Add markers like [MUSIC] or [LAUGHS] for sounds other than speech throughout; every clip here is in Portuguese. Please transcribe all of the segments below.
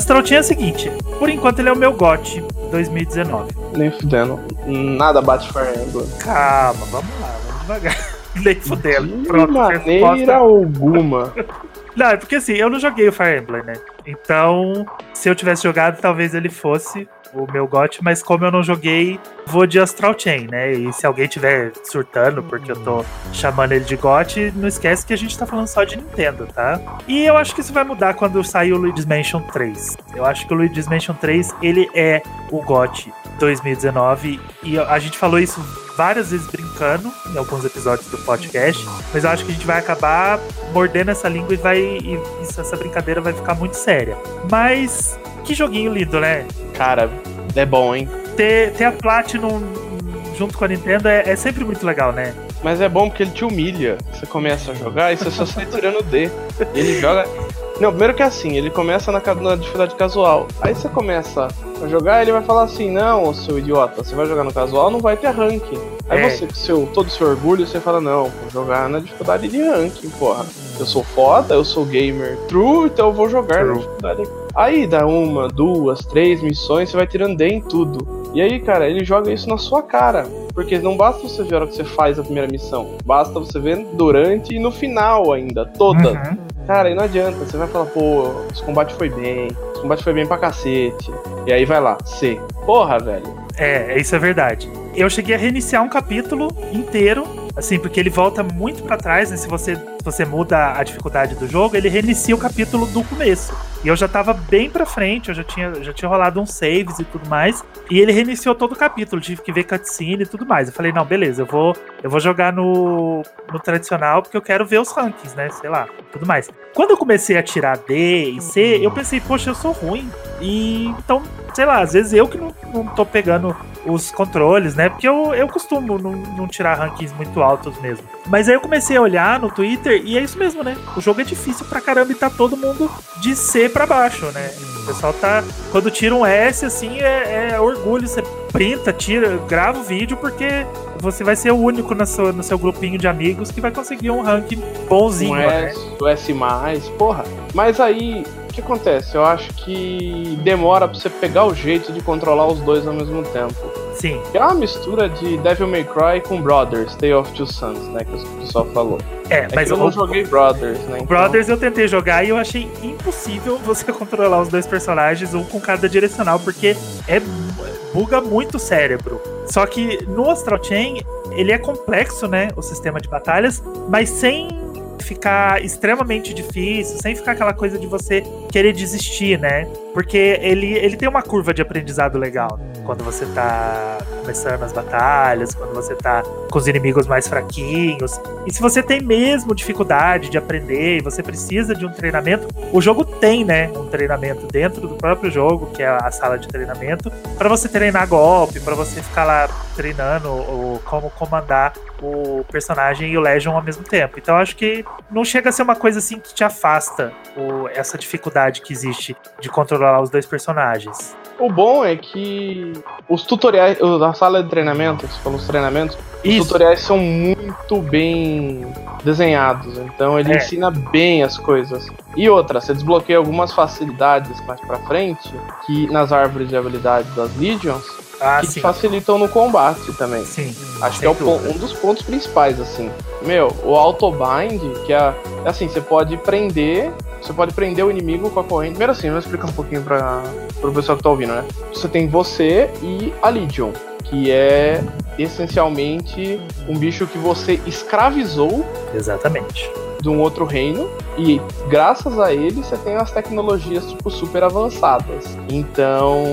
Astral Chain é o seguinte, por enquanto ele é o meu GOT 2019. Nem fudendo. Nada bate Fire Emblem. Calma, vamos lá, vamos devagar. [LAUGHS] Nem fudendo. De Pronto, maneira resposta. alguma. [LAUGHS] Não, é porque assim, eu não joguei o Fire Emblem, né? Então, se eu tivesse jogado, talvez ele fosse o meu GOT, mas como eu não joguei, vou de Astral Chain, né? E se alguém tiver surtando porque eu tô chamando ele de GOT, não esquece que a gente tá falando só de Nintendo, tá? E eu acho que isso vai mudar quando sair o Luigi's Mansion 3. Eu acho que o Luigi's Mansion 3, ele é o GOT 2019 e a gente falou isso várias vezes brincando em alguns episódios do podcast, mas eu acho que a gente vai acabar mordendo essa língua e vai e isso, essa brincadeira vai ficar muito séria. Mas que joguinho lindo, né? Cara, é bom, hein? Ter, ter a Platinum junto com a Nintendo é, é sempre muito legal, né? Mas é bom porque ele te humilha. Você começa a jogar e você só sai tirando D. Ele joga. Não, primeiro que é assim, ele começa na, na dificuldade casual. Aí você começa a jogar, ele vai falar assim: Não, ô seu idiota, você vai jogar no casual, não vai ter ranking. Aí É. você, com seu, todo o seu orgulho, você fala: Não, vou jogar na dificuldade de ranking, porra. Eu sou foda, eu sou gamer true, então eu vou jogar na True. dificuldade. Aí dá uma, duas, três missões, você vai tirando D em tudo. E aí, cara, ele joga isso na sua cara. Porque não basta você ver a hora que você faz a primeira missão. Basta você ver durante e no final ainda, toda. Uhum. Cara, aí não adianta. Você vai falar, pô, esse combate foi bem. Esse combate foi bem pra cacete. E aí vai lá, C. Porra, velho. É, isso é verdade. Eu cheguei a reiniciar um capítulo inteiro, assim, porque ele volta muito pra trás, né? Se você, se você muda a dificuldade do jogo, ele reinicia o capítulo do começo. E eu já tava bem pra frente, eu já tinha, já tinha rolado uns saves e tudo mais. E ele reiniciou todo o capítulo, tive que ver cutscene e tudo mais. Eu falei, não, beleza, eu vou, eu vou jogar no, no tradicional porque eu quero ver os rankings, né? Sei lá, tudo mais. Quando eu comecei a tirar D e C, eu pensei, poxa, eu sou ruim. E então, sei lá, às vezes eu que não, não tô pegando os controles, né? Porque eu, eu costumo não, não tirar rankings muito altos mesmo. Mas aí eu comecei a olhar no Twitter e é isso mesmo, né? O jogo é difícil pra caramba e tá todo mundo de C pra baixo, né? O pessoal tá. Quando tira um S, assim, é, é orgulho. Você printa, tira, grava o vídeo, porque você vai ser o único na sua, no seu grupinho de amigos que vai conseguir um ranking bonzinho, Um né? S, o S, porra. Mas aí, o que acontece? Eu acho que demora pra você pegar o jeito de controlar os dois ao mesmo tempo. Sim. É uma mistura de Devil May Cry com Brothers, Tale of Two Sons, né? Que o pessoal falou. É, É mas eu o, não joguei Brothers, né? então- Brothers eu tentei jogar e eu achei impossível [LAUGHS] você controlar os dois personagens, um com cada direcional, porque é buga muito o cérebro. Só que no Astral Chain, ele é complexo, né, o sistema de batalhas, mas sem ficar extremamente difícil, sem ficar aquela coisa de você querer desistir, né? Porque ele, ele tem uma curva de aprendizado legal. né? Quando você tá começando as batalhas, quando você tá com os inimigos mais fraquinhos. E se você tem mesmo dificuldade de aprender e você precisa de um treinamento, o jogo tem, né, um treinamento dentro do próprio jogo, que é a sala de treinamento, para você treinar golpe, para você ficar lá treinando o, como comandar o personagem e o Legion ao mesmo tempo. Então acho que não chega a ser uma coisa assim que te afasta o- essa dificuldade que existe de controlar os dois personagens. O bom é que os tutoriais, a sala de treinamento, você falou os treinamentos, os Isso. tutoriais são muito bem desenhados, então ele É. ensina bem as coisas. E outra, você desbloqueia algumas facilidades mais pra frente, que nas árvores de habilidade das Legions, Ah, que te sim. facilitam no combate também. Sim. Acho que é o um dos pontos principais, assim. Meu, o autobind, que é, assim, você pode prender. Você pode prender o inimigo com a corrente. Primeiro assim, vou explicar um pouquinho para pro pessoal que tá ouvindo, né? Você tem você e a Legion, que é essencialmente um bicho que você escravizou Exatamente. de um outro reino e graças a ele você tem as tecnologias tipo super avançadas. Então,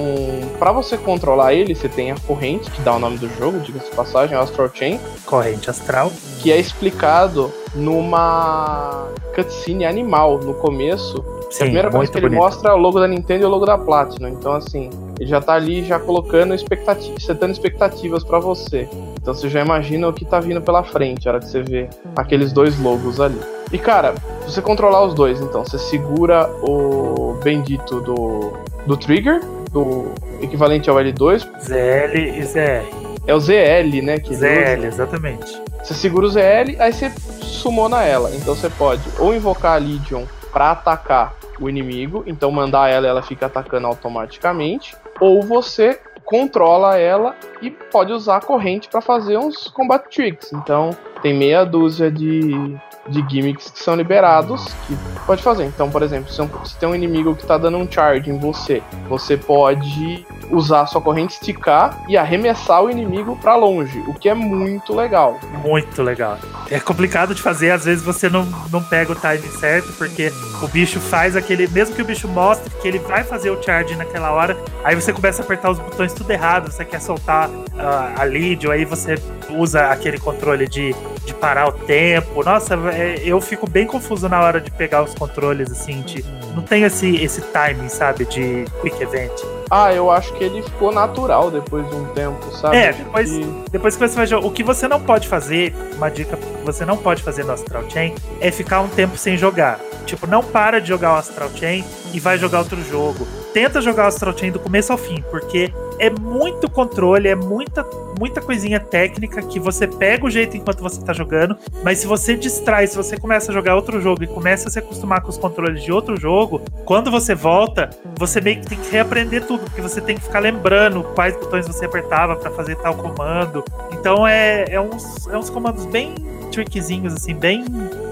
pra você controlar ele, você tem a corrente que dá o nome do jogo, diga-se de passagem, Astral Chain, Corrente astral. que é explicado numa cutscene animal no começo. Sim, a primeira coisa que ele bonito. mostra é o logo da Nintendo e o logo da Platinum. Então, assim, ele já tá ali já colocando expectativas, setando expectativas pra você. Então você já imagina o que tá vindo pela frente, a hora que você vê aqueles dois logos ali. E cara, você controlar os dois, então, você segura o bendito do, do trigger, do equivalente ao L2, ZL e ZR. é o ZL, né? Que ZL, usa. exatamente. Você segura o ZL, aí você sumona ela. Então você pode ou invocar a Legion pra atacar o inimigo, então mandar ela ela fica atacando automaticamente, ou você controla ela e pode usar a corrente para fazer uns combat tricks. Então tem meia dúzia de de gimmicks que são liberados que pode fazer. Então, por exemplo, se, se tem um inimigo que tá dando um charge em você, você pode usar sua corrente, esticar e arremessar o inimigo para longe, o que é muito legal. Muito legal. É complicado de fazer, às vezes você não, não pega o timing certo, porque o bicho faz aquele. Mesmo que o bicho mostre que ele vai fazer o charge naquela hora, aí você começa a apertar os botões tudo errado, você quer soltar uh, a lead, ou aí você usa aquele controle de, de parar o tempo. Nossa, é, eu fico bem confuso na hora de pegar os controles, assim, de, não tem esse, esse timing, sabe, de quick event. Ah, eu acho que ele ficou natural depois de um tempo, sabe? É, depois, depois que você vai jogar. O que você não pode fazer, uma dica que você não pode fazer no Astral Chain, é ficar um tempo sem jogar. Tipo, não para de jogar o Astral Chain e vai jogar outro jogo. Tenta jogar o Astral Chain do começo ao fim, porque é muito controle, é muita, muita coisinha técnica que você pega o jeito enquanto você tá jogando, mas se você distrai, se você começa a jogar outro jogo e começa a se acostumar com os controles de outro jogo, quando você volta, você meio que tem que reaprender tudo, porque você tem que ficar lembrando quais botões você apertava para fazer tal comando. Então é, é, uns, é uns comandos bem trickzinhos, assim, bem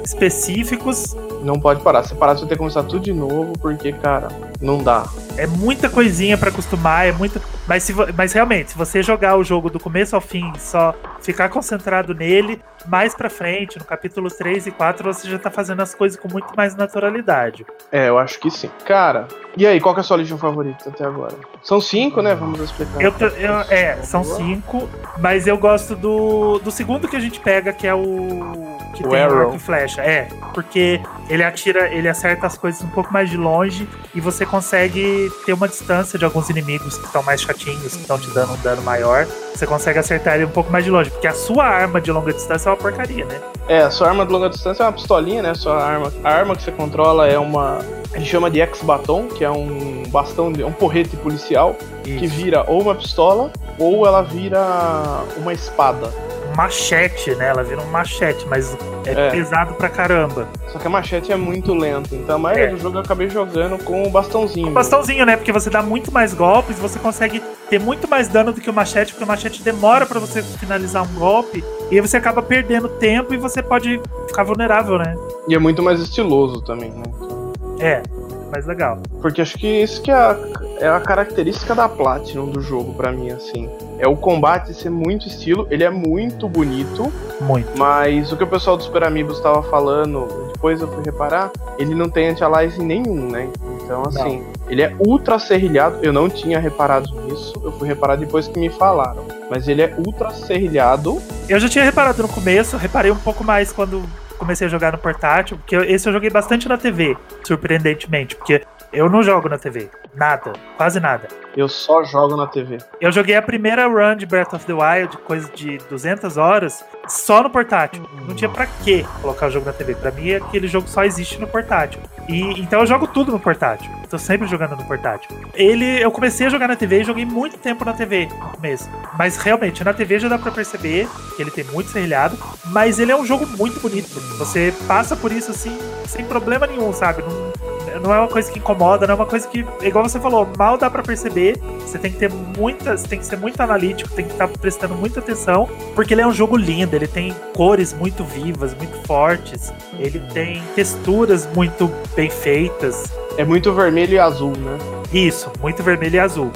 específicos. Não pode parar. Se parar, você ter que começar tudo de novo, porque, cara, não dá. É muita coisinha para acostumar, é muita. Mas, se, mas realmente, se você jogar o jogo do começo ao fim, só ficar concentrado nele, mais pra frente, no capítulo 3 e 4, você já tá fazendo as coisas com muito mais naturalidade. É, eu acho que sim. Cara, e aí, qual que é a sua Legion favorita até agora? São cinco, né? Vamos explicar. Eu, eu, é, são cinco, mas eu gosto do, do segundo que a gente pega, que é o. Que o tem Arrow. arco e flecha. É, porque ele atira, ele acerta as coisas um pouco mais de longe e você consegue ter uma distância de alguns inimigos que estão mais chatinhos, que estão te dando um dano maior. Você consegue acertar ele um pouco mais de longe, porque a sua arma de longa distância é uma porcaria, né? É, a sua arma de longa distância é uma pistolinha, né? Sua arma, a arma que você controla é uma. A gente chama de ex-batom, que é um bastão, de, um porrete policial, que vira ou uma pistola ou ela vira uma espada. Machete, né? Ela vira um machete, mas é, É. pesado pra caramba. Só que a machete é muito lenta, então a maioria É. do jogo eu acabei jogando com o bastãozinho. Um bastãozinho, né? Porque você dá muito mais golpes, você consegue ter muito mais dano do que o machete, porque o machete demora pra você finalizar um golpe, e aí você acaba perdendo tempo e você pode ficar vulnerável, né? E é muito mais estiloso também, né? É, mais legal. Porque acho que isso que é a, é a característica da Platinum do jogo pra mim, assim. É o combate ser muito estilo, ele é muito bonito, Muito. mas o que o pessoal do Super Amigos estava falando, depois eu fui reparar, ele não tem anti-aliasing nenhum, né? Então, assim, ele é ultra serrilhado, eu não tinha reparado nisso, eu fui reparar depois que me falaram. Mas ele é ultra serrilhado, Eu já tinha reparado no começo, reparei um pouco mais quando comecei a jogar no portátil, porque esse eu joguei bastante na TV, surpreendentemente, porque eu não jogo na TV. Nada, quase nada. eu só jogo na TV. Eu joguei a primeira run de Breath of the Wild, coisa de 200 horas, só no portátil. Não tinha pra que colocar o jogo na TV. Pra mim, aquele jogo só existe no portátil. E então eu jogo tudo no portátil. Tô sempre jogando no portátil. Ele, eu comecei a jogar na TV e joguei muito tempo na TV no começo. Mas realmente, na TV já dá pra perceber que ele tem muito serrilhado, mas ele é um jogo muito bonito. Você passa por isso assim, sem problema nenhum, sabe? Não, não é uma coisa que incomoda, não é uma coisa que, igual você falou, mal dá pra perceber. Você tem que ter muita, você tem que ser muito analítico, tem que estar prestando muita atenção, porque ele é um jogo lindo, ele tem cores muito vivas, muito fortes, ele tem texturas muito bem feitas. É muito vermelho e azul, né? Isso, muito vermelho e azul.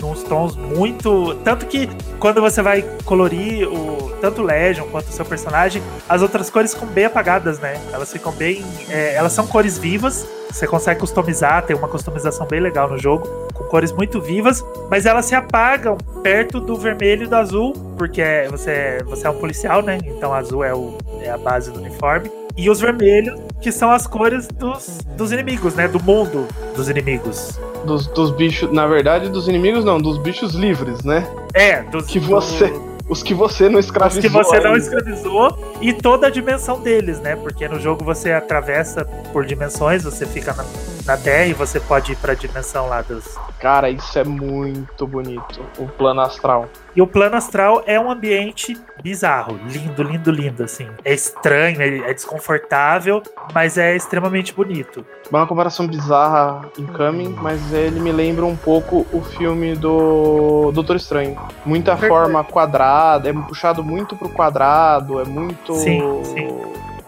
Nos tons muito. Tanto que quando você vai colorir o tanto o Legion quanto o seu personagem, as outras cores ficam bem apagadas, né? Elas ficam bem. é, elas são cores vivas. Você consegue customizar, tem uma customização bem legal no jogo, com cores muito vivas, mas elas se apagam perto do vermelho e do azul, porque é- você, você é um policial, né? Então azul é, o, é a base do uniforme. E os vermelhos, que são as cores dos, dos inimigos, né? Do mundo dos inimigos. Dos, dos bichos, na verdade, dos inimigos não, dos bichos livres, né? É, dos Que do- você Os que você não os escravizou. que você não ainda. escravizou e toda a dimensão deles, né? Porque no jogo você atravessa por dimensões, você fica na, na Terra e você pode ir pra dimensão lá dos. Cara, isso é muito bonito. O plano astral. E o plano astral é um ambiente bizarro, lindo, lindo, lindo, assim. É estranho, é desconfortável, mas é extremamente bonito. Uma comparação bizarra em Coming, mas ele me lembra um pouco o filme do Doutor Estranho. Muita forma quadrada, é puxado muito pro quadrado, é muito. Sim, sim.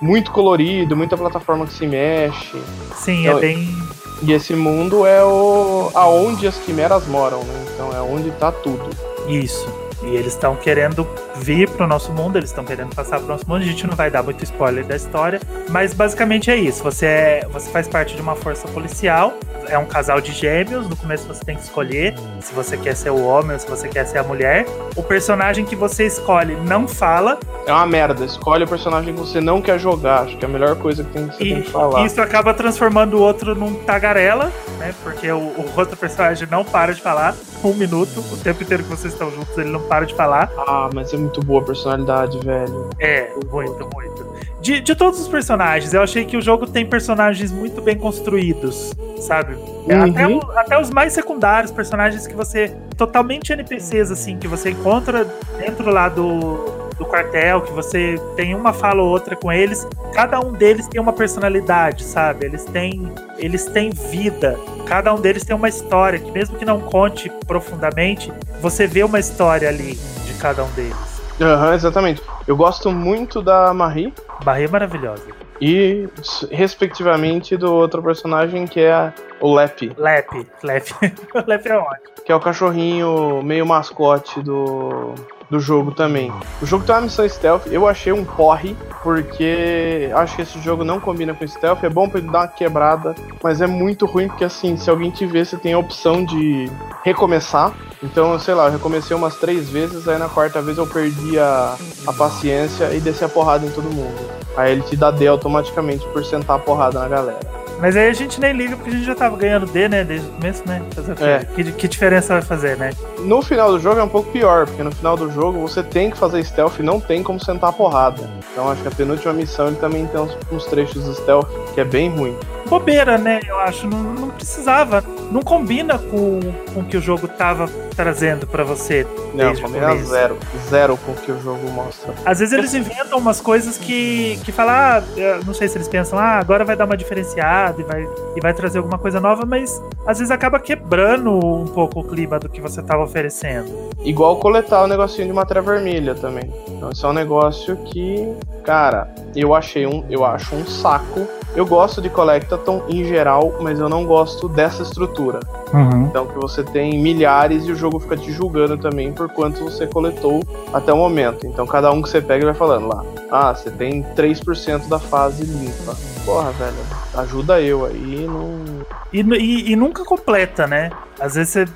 Muito colorido, muita plataforma que se mexe. Sim, então, é bem. E esse mundo é o aonde as quimeras moram, né? Então é onde tá tudo. Isso. E eles estão querendo vir pro nosso mundo, eles estão querendo passar pro nosso mundo. A gente não vai dar muito spoiler da história, mas basicamente é isso. Você, é, você faz parte de uma força policial, é um casal de gêmeos. No começo você tem que escolher se você quer ser o homem ou se você quer ser a mulher. O personagem que você escolhe não fala. É uma merda. Escolhe o personagem que você não quer jogar. Acho que é a melhor coisa que, tem, que você e, tem que falar. Isso acaba transformando o outro num tagarela, né? Porque o, o outro personagem não para de falar um minuto. O tempo inteiro que vocês estão juntos, ele não para de falar. Ah, mas é muito boa personalidade, velho. É, muito, muito. De, de todos os personagens, eu achei que o jogo tem personagens muito bem construídos, sabe? É, uhum. Até, o, até, os mais secundários, personagens que você. totalmente NPCs, assim, que você encontra dentro lá do, do quartel, que você tem uma fala ou outra com eles, cada um deles tem uma personalidade, sabe? Eles têm, eles têm vida. Cada um deles tem uma história, que mesmo que não conte profundamente, você vê uma história ali de cada um deles. Uhum, exatamente. Eu gosto muito da Marie. Marie é maravilhosa. E, respectivamente, do outro personagem que é o Lep. Lep, Lep. [LAUGHS] o Lep é ótimo. Que é o cachorrinho meio mascote do, do jogo também. O jogo tem uma missão stealth, eu achei um porre, porque acho que esse jogo não combina com stealth, é bom pra ele dar uma quebrada, mas é muito ruim porque assim, se alguém te vê, você tem a opção de recomeçar. Então, sei lá, eu recomecei umas três vezes, aí na quarta vez eu perdi a, a paciência e desci a porrada em todo mundo. Aí ele te dá D automaticamente por sentar a porrada na galera. Mas aí a gente nem liga porque a gente já tava ganhando D, né? Desde o começo, né? É. Que, que diferença vai fazer, né? No final do jogo é um pouco pior, porque no final do jogo você tem que fazer stealth e não tem como sentar a porrada. Então acho que a penúltima missão ele também tem uns, uns trechos de stealth que é bem ruim bobeira, né? Eu acho. Não, não precisava. Não combina com, com o que o jogo tava trazendo para você. Não, combina zero. Zero com o que o jogo mostra. Às vezes eles inventam umas coisas que, que falam, ah, não sei se eles pensam, ah, agora vai dar uma diferenciada e vai, e vai trazer alguma coisa nova, mas às vezes acaba quebrando um pouco o clima do que você tava oferecendo. Igual coletar o negocinho de matéria vermelha também. Então, isso é um negócio que, cara, eu achei um, eu acho um saco eu gosto de Collectathon em geral, mas eu não gosto dessa estrutura. Uhum. Então que você tem milhares e o jogo fica te julgando também por quanto você coletou até o momento. Então cada um que você pega vai falando lá. Ah, você tem 3% da fase limpa. Porra, velho, ajuda eu aí, não. E, e, e nunca completa, né? Às vezes você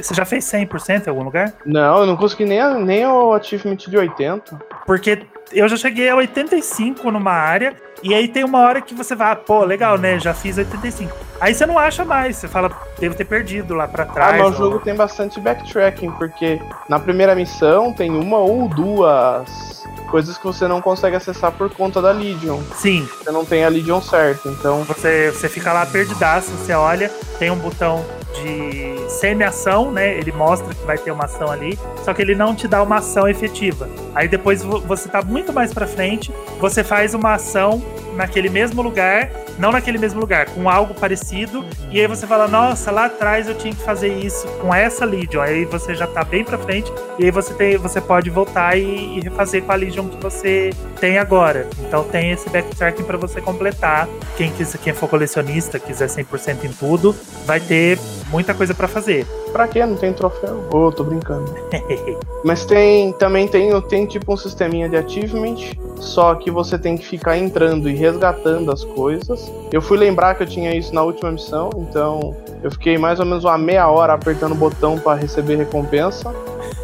você já fez 100% em algum lugar? Não, eu não consegui nem, nem o achievement de 80. Porque eu já cheguei a 85 numa área, e aí tem uma hora que você vai, ah, pô, legal, né? Já fiz 85. Aí você não acha mais, você fala, devo ter perdido lá pra trás. Ah, mas o jogo tem bastante backtracking, porque na primeira missão tem uma ou duas coisas que você não consegue acessar por conta da Legion. Sim. Você não tem a Legion certa, então. Você, você fica lá perdidaço, você olha, tem um botão de semi-ação, né? Ele mostra que vai ter uma ação ali, só que ele não te dá uma ação efetiva. Aí depois você tá muito mais para frente, você faz uma ação naquele mesmo lugar, não naquele mesmo lugar, com algo parecido, e aí você fala, nossa, lá atrás eu tinha que fazer isso com essa Legion. Aí você já tá bem pra frente, e aí você, tem, você pode voltar e, e refazer com a Legion que você tem agora. Então tem esse backtracking para você completar. Quem, quiser, quem for colecionista, quiser 100% em tudo, vai ter muita coisa para fazer. Pra quê? Não tem troféu? Ô, oh, tô brincando. [LAUGHS] Mas tem também tem, tem tipo um sisteminha de achievement, só que você tem que ficar entrando e resgatando as coisas. Eu fui lembrar que eu tinha isso na última missão, então eu fiquei mais ou menos uma meia hora apertando o botão para receber recompensa.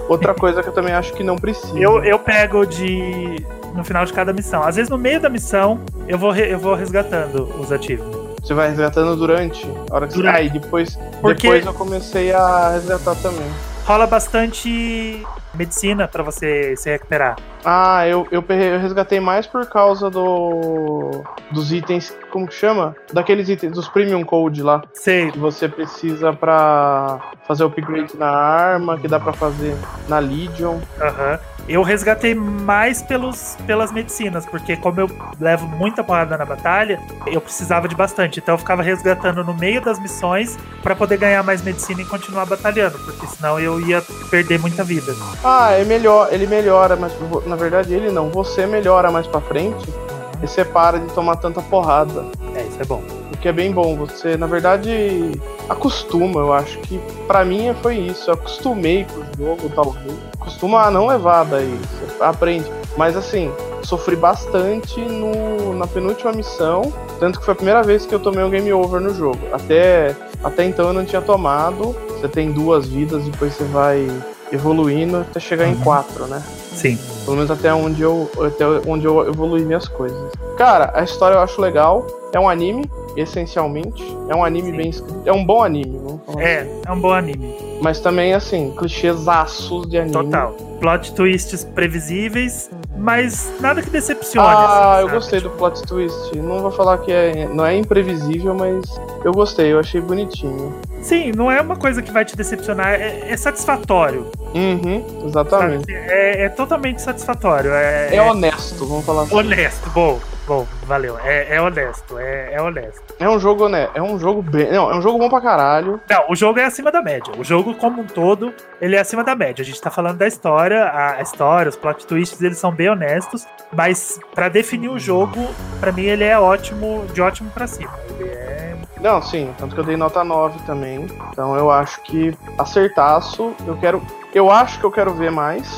Outra [LAUGHS] coisa que eu também acho que não precisa. Eu, eu pego de. no final de cada missão. Às vezes no meio da missão eu vou, re, eu vou resgatando os achievements. Você vai resgatando durante a hora que durante. você. Ah, depois, Porque... depois eu comecei a resgatar também. Rola bastante medicina para você se recuperar. Ah, eu, eu, eu, resgatei mais por causa do dos itens, como que chama? Daqueles itens, dos Premium Code lá. Sei. Que você precisa pra fazer o upgrade na arma, que dá pra fazer na Legion. Aham. Uhum. Eu resgatei mais pelos, pelas medicinas, porque como eu levo muita porrada na batalha, eu precisava de bastante. Então eu ficava resgatando no meio das missões para poder ganhar mais medicina e continuar batalhando, porque senão eu ia perder muita vida. Ah, é melhor, ele melhora, mas na verdade ele não, você melhora mais para frente e você para de tomar tanta porrada. É, isso é bom. O que é bem bom, você na verdade acostuma, eu acho que para mim foi isso, eu acostumei jogo, talvez. Acostuma a não levar daí, você aprende. Mas assim, sofri bastante no, na penúltima missão, tanto que foi a primeira vez que eu tomei um game over no jogo. Até, até então eu não tinha tomado. Você tem duas vidas, depois você vai evoluindo até chegar em uhum. quatro, né? Sim. Pelo menos até onde eu, até onde eu evoluí minhas coisas. Cara, a história eu acho legal. É um anime, essencialmente. É um anime Sim. bem escrito. É um bom anime, vamos falar É, assim. é um bom anime. Mas também, assim, clichêsaços de anime. Total. Plot twists previsíveis, mas nada que decepcione. Ah, assim, eu gostei do plot twist. Não vou falar que é, não é imprevisível, mas eu gostei, eu achei bonitinho. Sim, não é uma coisa que vai te decepcionar, é, é satisfatório. Uhum, exatamente. É, é, totalmente satisfatório. É, é honesto, vamos falar assim. Honesto, bom. Bom, valeu. É, é honesto, é, é, honesto. É um jogo, né? É um jogo bem. Não, é um jogo bom pra caralho. Não, o jogo é acima da média. O jogo, como um todo, ele é acima da média. A gente tá falando da história, a, história, os plot twists, eles são bem honestos. Mas para definir o jogo, para mim ele é ótimo, de ótimo para cima. Ele é. Não, sim, tanto que eu dei nota 9 também. Então eu acho que acertaço. Eu quero. Eu acho que eu quero ver mais.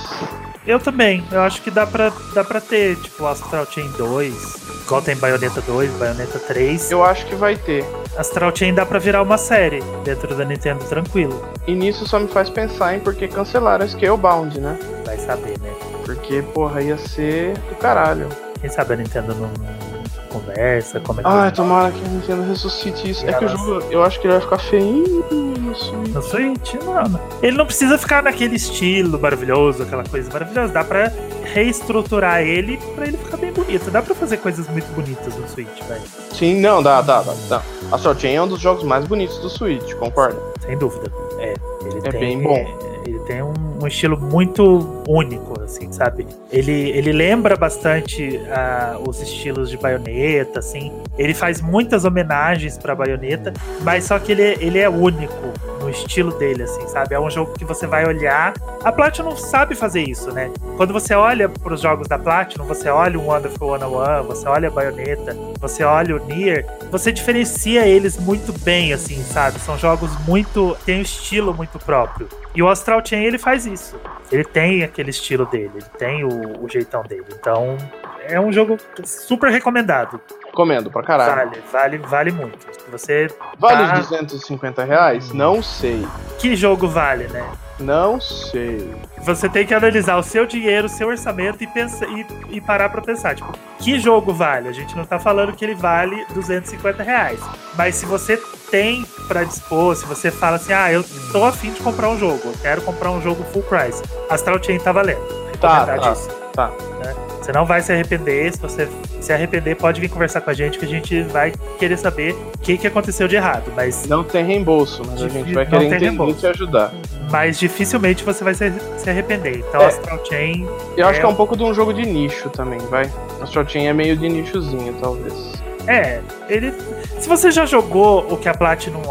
Eu também. Eu acho que dá pra, dá pra ter, tipo, Astral Chain 2. Igual tem Bayonetta 2, Bayonetta 3. Eu acho que vai ter. Astral Chain dá pra virar uma série dentro da Nintendo tranquilo. E nisso só me faz pensar em por que cancelaram Scalebound, né? Vai saber, né? Porque, porra, ia ser do caralho. Quem sabe a Nintendo não conversa, como é que. Ai, tomara que a Nintendo ressuscite isso. É que o jogo, eu acho que ele vai ficar feinho no Switch. No Switch, não. Ele não precisa ficar naquele estilo maravilhoso, aquela coisa maravilhosa. Dá pra reestruturar ele pra ele ficar bem bonito. Dá pra fazer coisas muito bonitas no Switch, velho. Sim, não, dá, dá, dá. dá. A Chain é um dos jogos mais bonitos do Switch, concorda? Sem dúvida. É, ele é tem, bem bom. Ele tem um, um, estilo muito único, assim, sabe? Ele, ele lembra bastante uh, os estilos de baioneta, assim. Ele faz muitas homenagens pra baioneta, mas só que ele, ele é único estilo dele, assim, sabe? É um jogo que você vai olhar. A Platinum sabe fazer isso, né? Quando você olha para os jogos da Platinum, você olha o Wonderful 101, você olha a Bayonetta, você olha o Nier, você diferencia eles muito bem, assim, sabe? São jogos muito. tem um estilo muito próprio. E o Astral Chain ele faz isso. Ele tem aquele estilo dele, ele tem o, o jeitão dele. Então, é um jogo super recomendado. Recomendo pra caralho. Vale, vale, vale muito. Você vale tá... 250 reais? Não sei. Que jogo vale, né? Não sei. Você tem que analisar o seu dinheiro, o seu orçamento e, pensa, e, e parar pra pensar, tipo, que jogo vale? A gente não tá falando que ele vale 250 reais. Mas se você tem para dispor, se você fala assim, ah, eu tô afim de comprar um jogo, eu quero comprar um jogo full price, Astral Chain tá valendo. Tá, tá, tá. Né? Você não vai se arrepender. Se você se arrepender, pode vir conversar com a gente que a gente vai querer saber o que, que aconteceu de errado. Mas não tem reembolso, mas a gente vai querer entender e te ajudar. Mas dificilmente você vai se, se arrepender. Então, é, Astral Chain. Eu é... acho que é um pouco de um jogo de nicho também, vai. Astral Chain é meio de nichozinho, talvez. É, ele. Se você já jogou o que a Platinum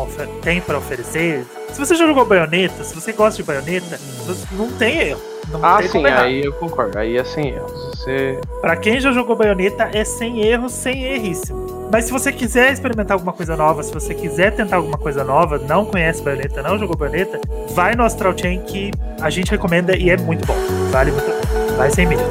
tem para oferecer, se você já jogou baioneta, se você gosta de baioneta, não tem erro. Não ah, sim, aí eu concordo. Aí é sem erros. Você... Pra quem já jogou baioneta, é sem erros, sem erríssimo. Mas se você quiser experimentar alguma coisa nova, se você quiser tentar alguma coisa nova, não conhece baioneta, não jogou baioneta, vai no Astral Chain que a gente recomenda e é muito bom. Vale muito bom. Vai sem medo.